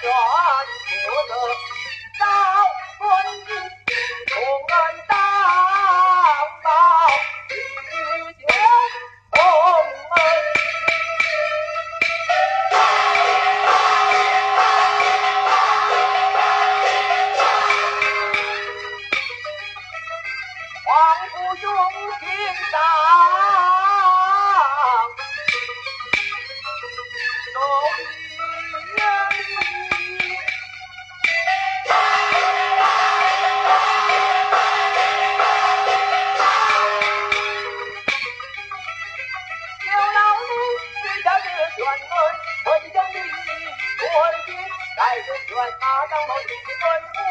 愿做这遭瘟疫的重案当道与君同恩报雄心他当了土地